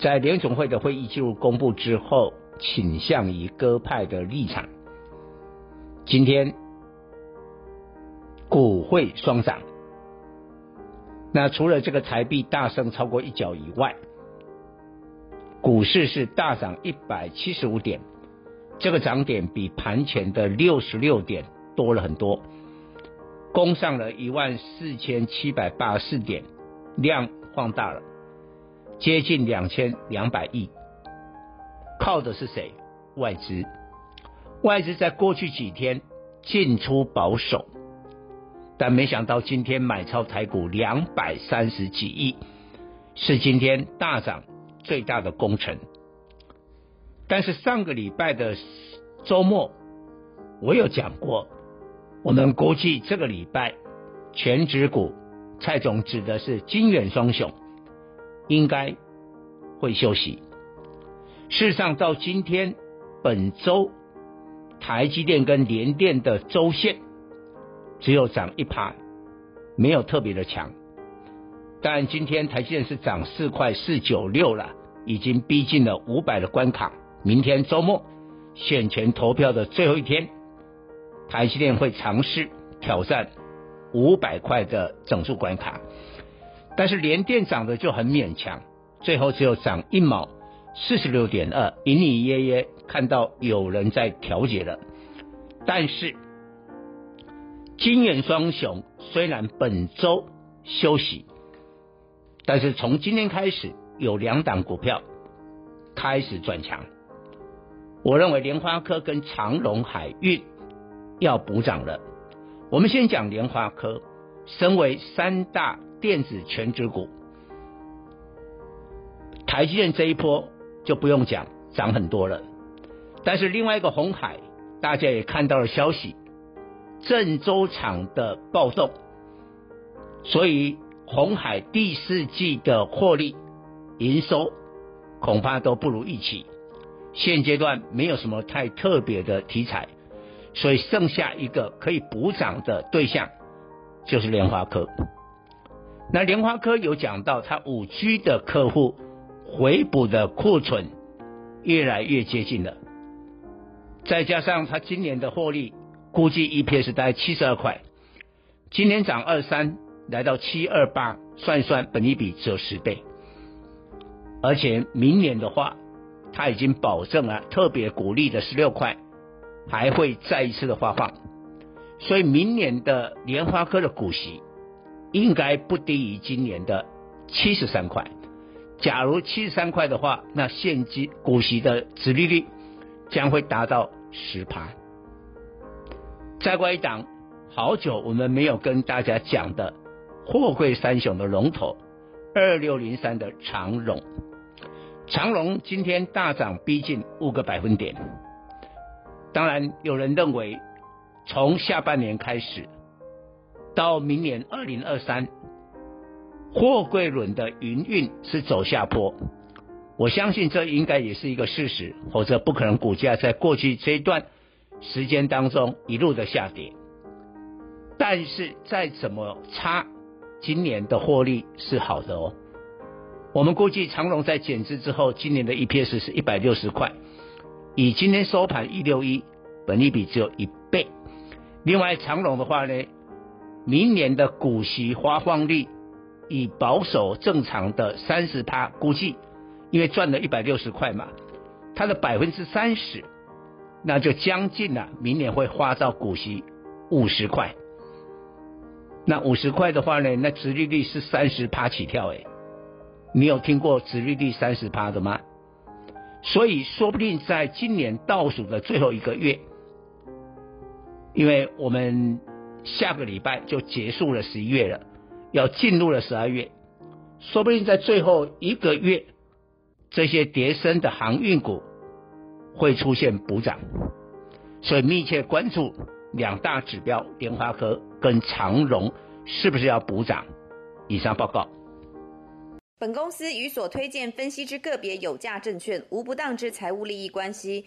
在联总会的会议记录公布之后，倾向于鸽派的立场。今天股汇双涨，那除了这个台币大升超过一角以外，股市是大涨一百七十五点，这个涨点比盘前的六十六点。多了很多，攻上了一万四千七百八十四点，量放大了，接近两千两百亿。靠的是谁？外资。外资在过去几天进出保守，但没想到今天买超台股两百三十几亿，是今天大涨最大的功臣。但是上个礼拜的周末，我有讲过。我们估计这个礼拜，全指股，蔡总指的是金远双雄，应该会休息。事实上，到今天本周，台积电跟联电的周线只有涨一趴，没有特别的强。但今天台积电是涨四块四九六了，已经逼近了五百的关卡。明天周末选前投票的最后一天。台积电会尝试挑战五百块的整数关卡，但是联电涨的就很勉强，最后只有涨一毛四十六点二，隐隐约约看到有人在调节了。但是金圆双雄虽然本周休息，但是从今天开始有两档股票开始转强，我认为联发科跟长荣海运。要补涨了。我们先讲联发科，身为三大电子权值股，台积电这一波就不用讲，涨很多了。但是另外一个红海，大家也看到了消息，郑州厂的暴动，所以红海第四季的获利营收恐怕都不如预期。现阶段没有什么太特别的题材。所以剩下一个可以补涨的对象，就是联发科。那联发科有讲到，它五 G 的客户回补的库存越来越接近了，再加上它今年的获利估计 EPS 大概七十二块，今年涨二三，来到七二八，算一算本益比只有十倍，而且明年的话，它已经保证了特别股利的十六块。还会再一次的发放，所以明年的联发科的股息应该不低于今年的七十三块。假如七十三块的话，那现金股息的殖利率将会达到十趴。再过一档，好久我们没有跟大家讲的货柜三雄的龙头二六零三的长荣，长荣今天大涨逼近五个百分点。当然，有人认为，从下半年开始到明年二零二三，货柜轮的营运是走下坡。我相信这应该也是一个事实，否则不可能股价在过去这一段时间当中一路的下跌。但是再怎么差，今年的获利是好的哦。我们估计长荣在减资之后，今年的 EPS 是一百六十块。以今天收盘一六一，本利比只有一倍。另外长荣的话呢，明年的股息发放率以保守正常的三十趴估计，因为赚了一百六十块嘛，它的百分之三十那就将近了，明年会发到股息五十块。那五十块的话呢，那殖利率是三十趴起跳诶，你有听过殖利率三十趴的吗？所以说不定在今年倒数的最后一个月，因为我们下个礼拜就结束了十一月了，要进入了十二月，说不定在最后一个月，这些跌深的航运股会出现补涨，所以密切关注两大指标，联发科跟长荣是不是要补涨？以上报告。本公司与所推荐分析之个别有价证券无不当之财务利益关系。